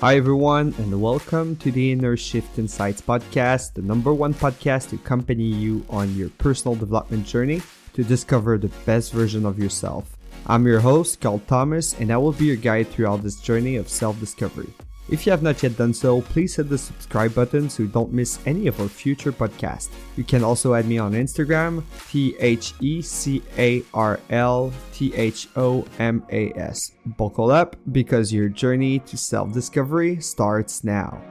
Hi, everyone, and welcome to the Inner Shift Insights podcast, the number one podcast to accompany you on your personal development journey to discover the best version of yourself. I'm your host, Carl Thomas, and I will be your guide throughout this journey of self discovery. If you have not yet done so, please hit the subscribe button so you don't miss any of our future podcasts. You can also add me on Instagram, T H E C A R L T H O M A S. Buckle up because your journey to self discovery starts now.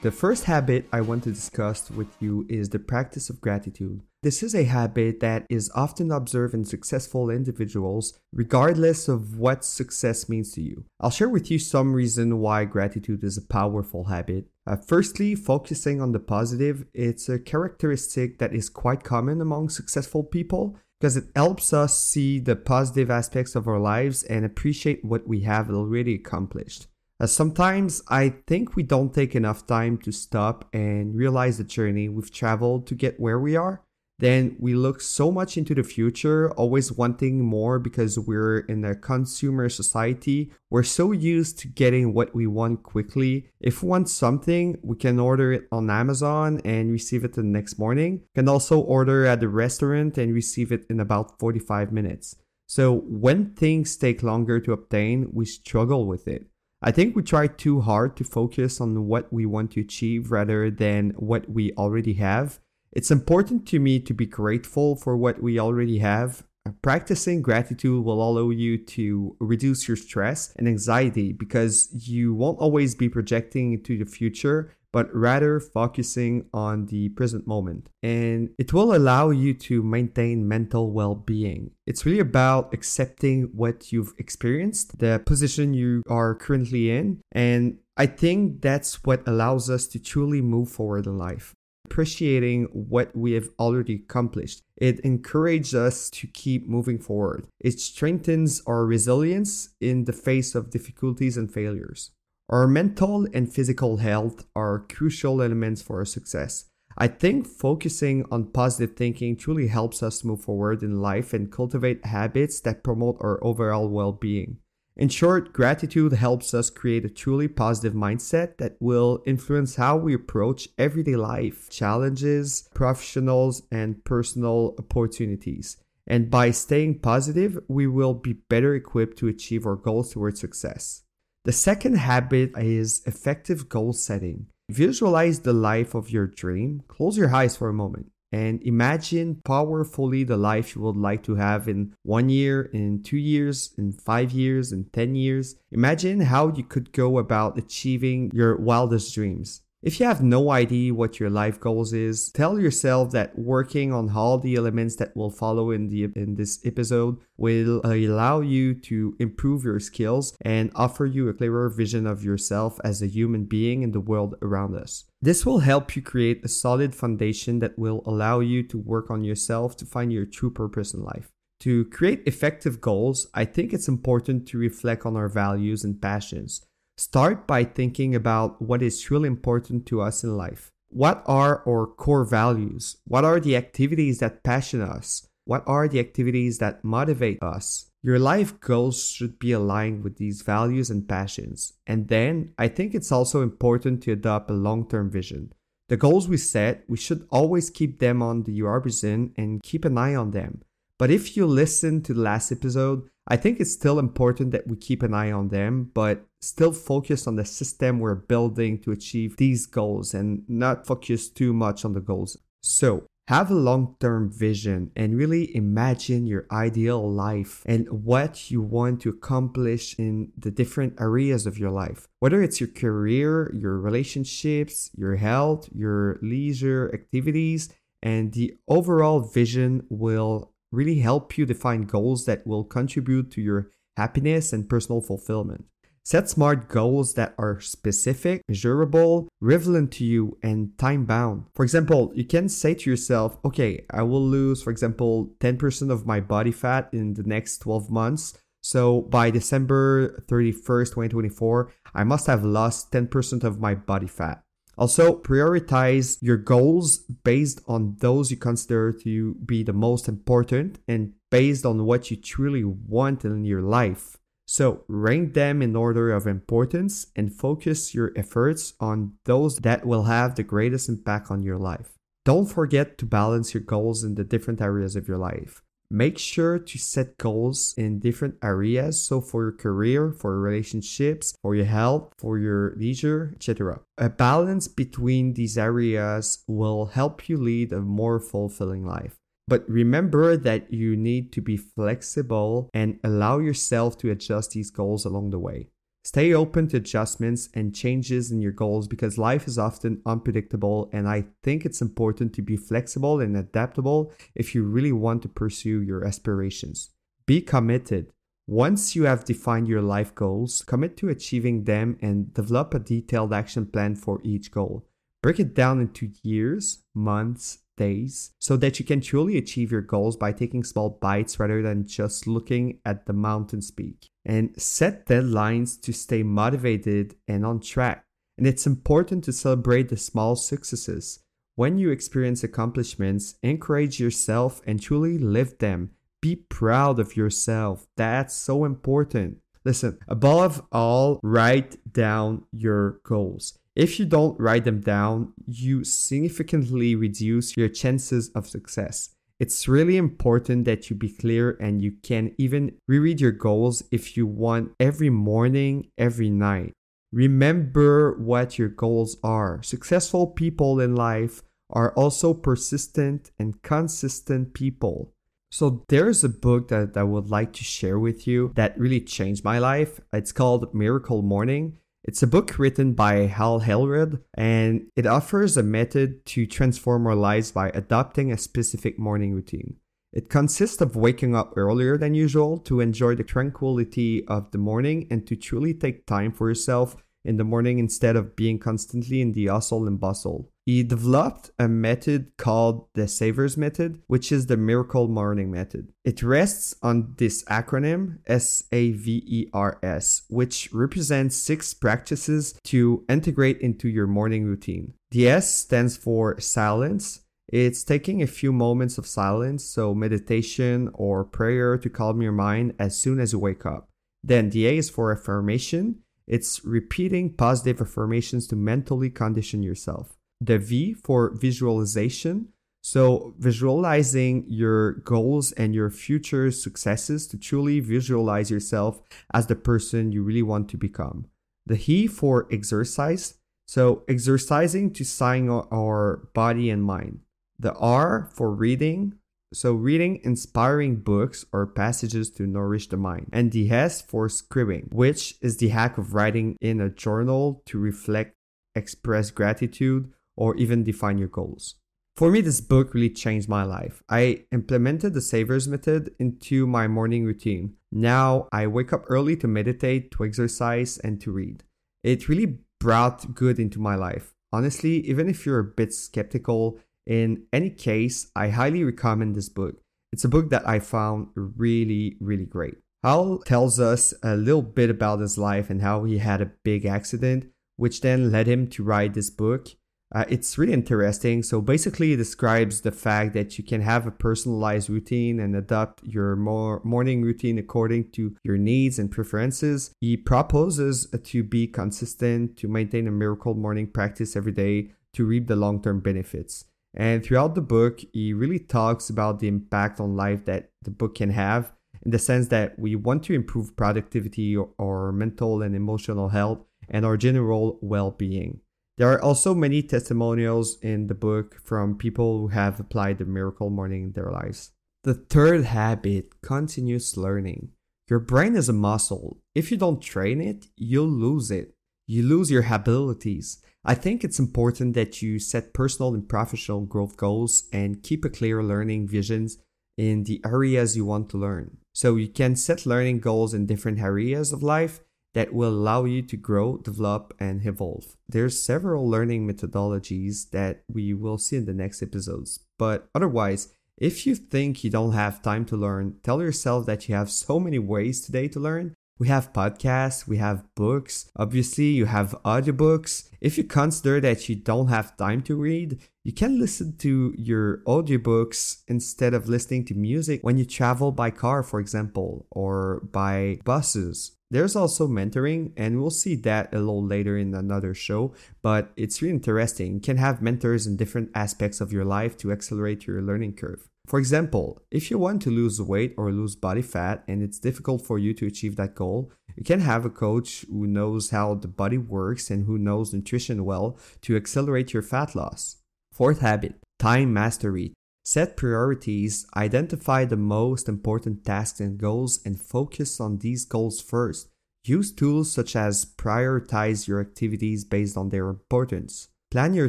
The first habit I want to discuss with you is the practice of gratitude. This is a habit that is often observed in successful individuals, regardless of what success means to you. I'll share with you some reason why gratitude is a powerful habit. Uh, firstly, focusing on the positive, it's a characteristic that is quite common among successful people because it helps us see the positive aspects of our lives and appreciate what we have already accomplished. Uh, sometimes I think we don't take enough time to stop and realize the journey we've traveled to get where we are. Then we look so much into the future, always wanting more because we're in a consumer society. We're so used to getting what we want quickly. If we want something, we can order it on Amazon and receive it the next morning. Can also order at the restaurant and receive it in about 45 minutes. So when things take longer to obtain, we struggle with it. I think we try too hard to focus on what we want to achieve rather than what we already have. It's important to me to be grateful for what we already have. Practicing gratitude will allow you to reduce your stress and anxiety because you won't always be projecting into the future but rather focusing on the present moment. And it will allow you to maintain mental well being. It's really about accepting what you've experienced, the position you are currently in. And I think that's what allows us to truly move forward in life. Appreciating what we have already accomplished. It encourages us to keep moving forward. It strengthens our resilience in the face of difficulties and failures. Our mental and physical health are crucial elements for our success. I think focusing on positive thinking truly helps us move forward in life and cultivate habits that promote our overall well being. In short, gratitude helps us create a truly positive mindset that will influence how we approach everyday life, challenges, professionals, and personal opportunities. And by staying positive, we will be better equipped to achieve our goals towards success. The second habit is effective goal setting. Visualize the life of your dream. Close your eyes for a moment and imagine powerfully the life you would like to have in one year, in two years, in five years, in 10 years. Imagine how you could go about achieving your wildest dreams. If you have no idea what your life goals is, tell yourself that working on all the elements that will follow in the in this episode will allow you to improve your skills and offer you a clearer vision of yourself as a human being in the world around us. This will help you create a solid foundation that will allow you to work on yourself to find your true purpose in life. To create effective goals, I think it's important to reflect on our values and passions. Start by thinking about what is truly important to us in life. What are our core values? What are the activities that passion us? What are the activities that motivate us? Your life goals should be aligned with these values and passions. And then I think it's also important to adopt a long term vision. The goals we set, we should always keep them on the horizon and keep an eye on them. But if you listen to the last episode, I think it's still important that we keep an eye on them, but still focus on the system we're building to achieve these goals and not focus too much on the goals. So, have a long term vision and really imagine your ideal life and what you want to accomplish in the different areas of your life. Whether it's your career, your relationships, your health, your leisure activities, and the overall vision will really help you define goals that will contribute to your happiness and personal fulfillment. Set smart goals that are specific, measurable, relevant to you, and time bound. For example, you can say to yourself, okay, I will lose, for example, 10% of my body fat in the next 12 months. So by December 31st, 2024, I must have lost 10% of my body fat. Also, prioritize your goals based on those you consider to be the most important and based on what you truly want in your life. So, rank them in order of importance and focus your efforts on those that will have the greatest impact on your life. Don't forget to balance your goals in the different areas of your life. Make sure to set goals in different areas. So, for your career, for your relationships, for your health, for your leisure, etc. A balance between these areas will help you lead a more fulfilling life. But remember that you need to be flexible and allow yourself to adjust these goals along the way. Stay open to adjustments and changes in your goals because life is often unpredictable, and I think it's important to be flexible and adaptable if you really want to pursue your aspirations. Be committed. Once you have defined your life goals, commit to achieving them and develop a detailed action plan for each goal. Break it down into years, months, days so that you can truly achieve your goals by taking small bites rather than just looking at the mountain's peak. And set deadlines to stay motivated and on track. And it's important to celebrate the small successes. When you experience accomplishments, encourage yourself and truly live them. Be proud of yourself. That's so important. Listen, above all, write down your goals. If you don't write them down, you significantly reduce your chances of success. It's really important that you be clear and you can even reread your goals if you want every morning, every night. Remember what your goals are. Successful people in life are also persistent and consistent people. So there's a book that I would like to share with you that really changed my life. It's called Miracle Morning. It's a book written by Hal Elrod, and it offers a method to transform our lives by adopting a specific morning routine. It consists of waking up earlier than usual to enjoy the tranquility of the morning and to truly take time for yourself in the morning instead of being constantly in the hustle and bustle. He developed a method called the Savers Method, which is the Miracle Morning Method. It rests on this acronym S A V E R S, which represents six practices to integrate into your morning routine. The S stands for silence. It's taking a few moments of silence, so meditation or prayer to calm your mind as soon as you wake up. Then the A is for affirmation. It's repeating positive affirmations to mentally condition yourself. The V for visualization. So, visualizing your goals and your future successes to truly visualize yourself as the person you really want to become. The E for exercise. So, exercising to sign our body and mind. The R for reading. So, reading inspiring books or passages to nourish the mind. And the S for scribbling, which is the hack of writing in a journal to reflect, express gratitude, or even define your goals. For me, this book really changed my life. I implemented the Savers method into my morning routine. Now I wake up early to meditate, to exercise, and to read. It really brought good into my life. Honestly, even if you're a bit skeptical, in any case, I highly recommend this book. It's a book that I found really, really great. Hal tells us a little bit about his life and how he had a big accident, which then led him to write this book. Uh, it's really interesting. So basically, it describes the fact that you can have a personalized routine and adapt your more morning routine according to your needs and preferences. He proposes to be consistent, to maintain a miracle morning practice every day to reap the long term benefits. And throughout the book, he really talks about the impact on life that the book can have in the sense that we want to improve productivity or, mental and emotional health and our general well being. There are also many testimonials in the book from people who have applied the miracle morning in their lives. The third habit continuous learning. Your brain is a muscle. If you don't train it, you'll lose it. You lose your abilities. I think it's important that you set personal and professional growth goals and keep a clear learning visions in the areas you want to learn. So you can set learning goals in different areas of life that will allow you to grow, develop, and evolve. There's several learning methodologies that we will see in the next episodes. But otherwise, if you think you don't have time to learn, tell yourself that you have so many ways today to learn We have podcasts, we have books. Obviously, you have audiobooks. If you consider that you don't have time to read, you can listen to your audiobooks instead of listening to music when you travel by car, for example, or by buses. There's also mentoring, and we'll see that a little later in another show, but it's really interesting. You can have mentors in different aspects of your life to accelerate your learning curve. For example, if you want to lose weight or lose body fat and it's difficult for you to achieve that goal, you can have a coach who knows how the body works and who knows nutrition well to accelerate your fat loss. Fourth habit time mastery. Set priorities, identify the most important tasks and goals, and focus on these goals first. Use tools such as prioritize your activities based on their importance. Plan your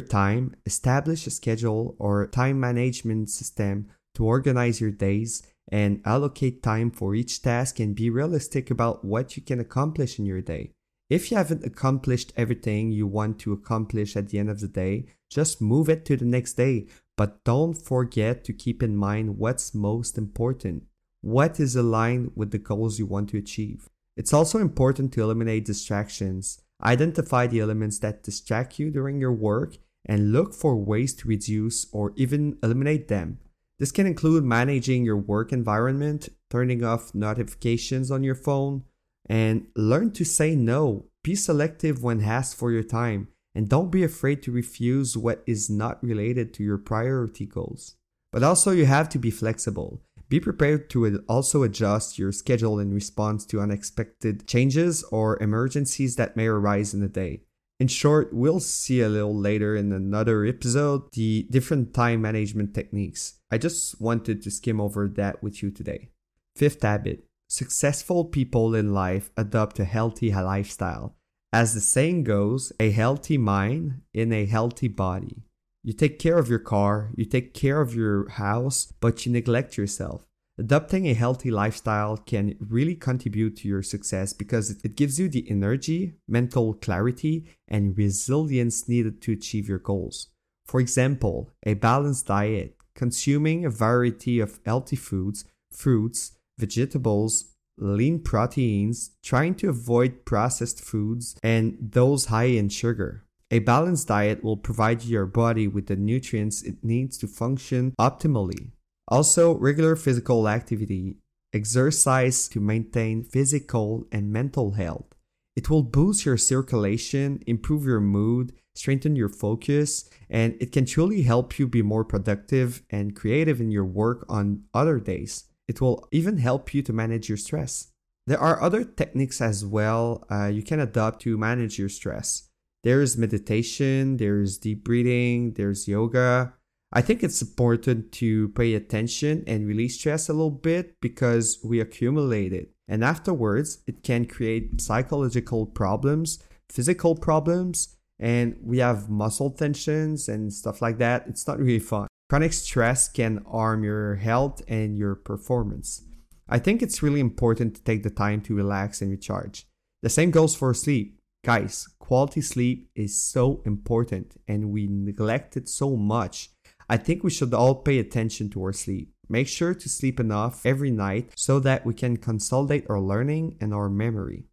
time, establish a schedule or time management system to organize your days and allocate time for each task and be realistic about what you can accomplish in your day. If you haven't accomplished everything you want to accomplish at the end of the day, just move it to the next day. But don't forget to keep in mind what's most important. What is aligned with the goals you want to achieve? It's also important to eliminate distractions. Identify the elements that distract you during your work and look for ways to reduce or even eliminate them. This can include managing your work environment, turning off notifications on your phone, and learn to say no. Be selective when asked for your time, and don't be afraid to refuse what is not related to your priority goals. But also, you have to be flexible. Be prepared to also adjust your schedule in response to unexpected changes or emergencies that may arise in the day. In short, we'll see a little later in another episode the different time management techniques. I just wanted to skim over that with you today. Fifth habit successful people in life adopt a healthy lifestyle. As the saying goes, a healthy mind in a healthy body. You take care of your car, you take care of your house, but you neglect yourself. Adopting a healthy lifestyle can really contribute to your success because it gives you the energy, mental clarity, and resilience needed to achieve your goals. For example, a balanced diet, consuming a variety of healthy foods, fruits, vegetables, lean proteins, trying to avoid processed foods and those high in sugar. A balanced diet will provide your body with the nutrients it needs to function optimally. Also, regular physical activity, exercise to maintain physical and mental health. It will boost your circulation, improve your mood, strengthen your focus, and it can truly help you be more productive and creative in your work on other days. It will even help you to manage your stress. There are other techniques as well uh, you can adopt to manage your stress. There's meditation, there's deep breathing, there's yoga, I think it's important to pay attention and release stress a little bit because we accumulate it. And afterwards, it can create psychological problems, physical problems, and we have muscle tensions and stuff like that. It's not really fun. Chronic stress can harm your health and your performance. I think it's really important to take the time to relax and recharge. The same goes for sleep. Guys, quality sleep is so important and we neglect it so much I think we should all pay attention to our sleep. Make sure to sleep enough every night so that we can consolidate our learning and our memory.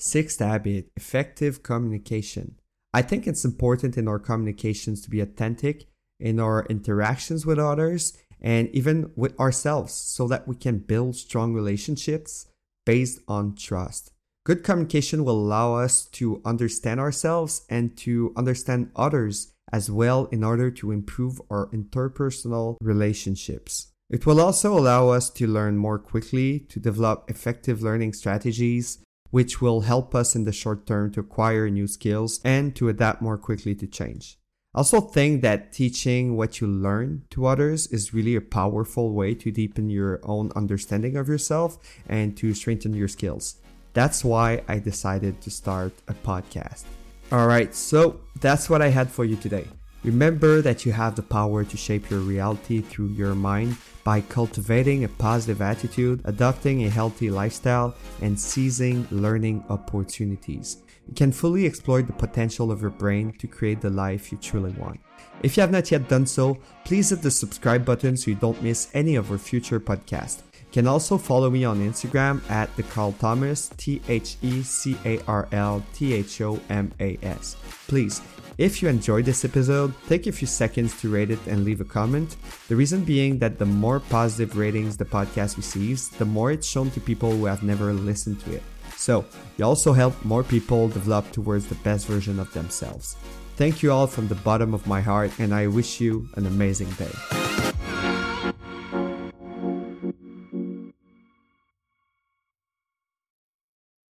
Sixth habit effective communication. I think it's important in our communications to be authentic in our interactions with others and even with ourselves so that we can build strong relationships based on trust. Good communication will allow us to understand ourselves and to understand others as well in order to improve our interpersonal relationships. It will also allow us to learn more quickly, to develop effective learning strategies, which will help us in the short term to acquire new skills and to adapt more quickly to change. I also think that teaching what you learn to others is really a powerful way to deepen your own understanding of yourself and to strengthen your skills. That's why I decided to start a podcast. Alright, so that's what I had for you today. Remember that you have the power to shape your reality through your mind by cultivating a positive attitude, adopting a healthy lifestyle, and seizing learning opportunities. You can fully exploit the potential of your brain to create the life you truly want. If you have not yet done so, please hit the subscribe button so you don't miss any of our future podcasts can also follow me on Instagram at the Carl Thomas, T H E C A R L T H O M A S. Please, if you enjoyed this episode, take a few seconds to rate it and leave a comment. The reason being that the more positive ratings the podcast receives, the more it's shown to people who have never listened to it. So, you also help more people develop towards the best version of themselves. Thank you all from the bottom of my heart, and I wish you an amazing day.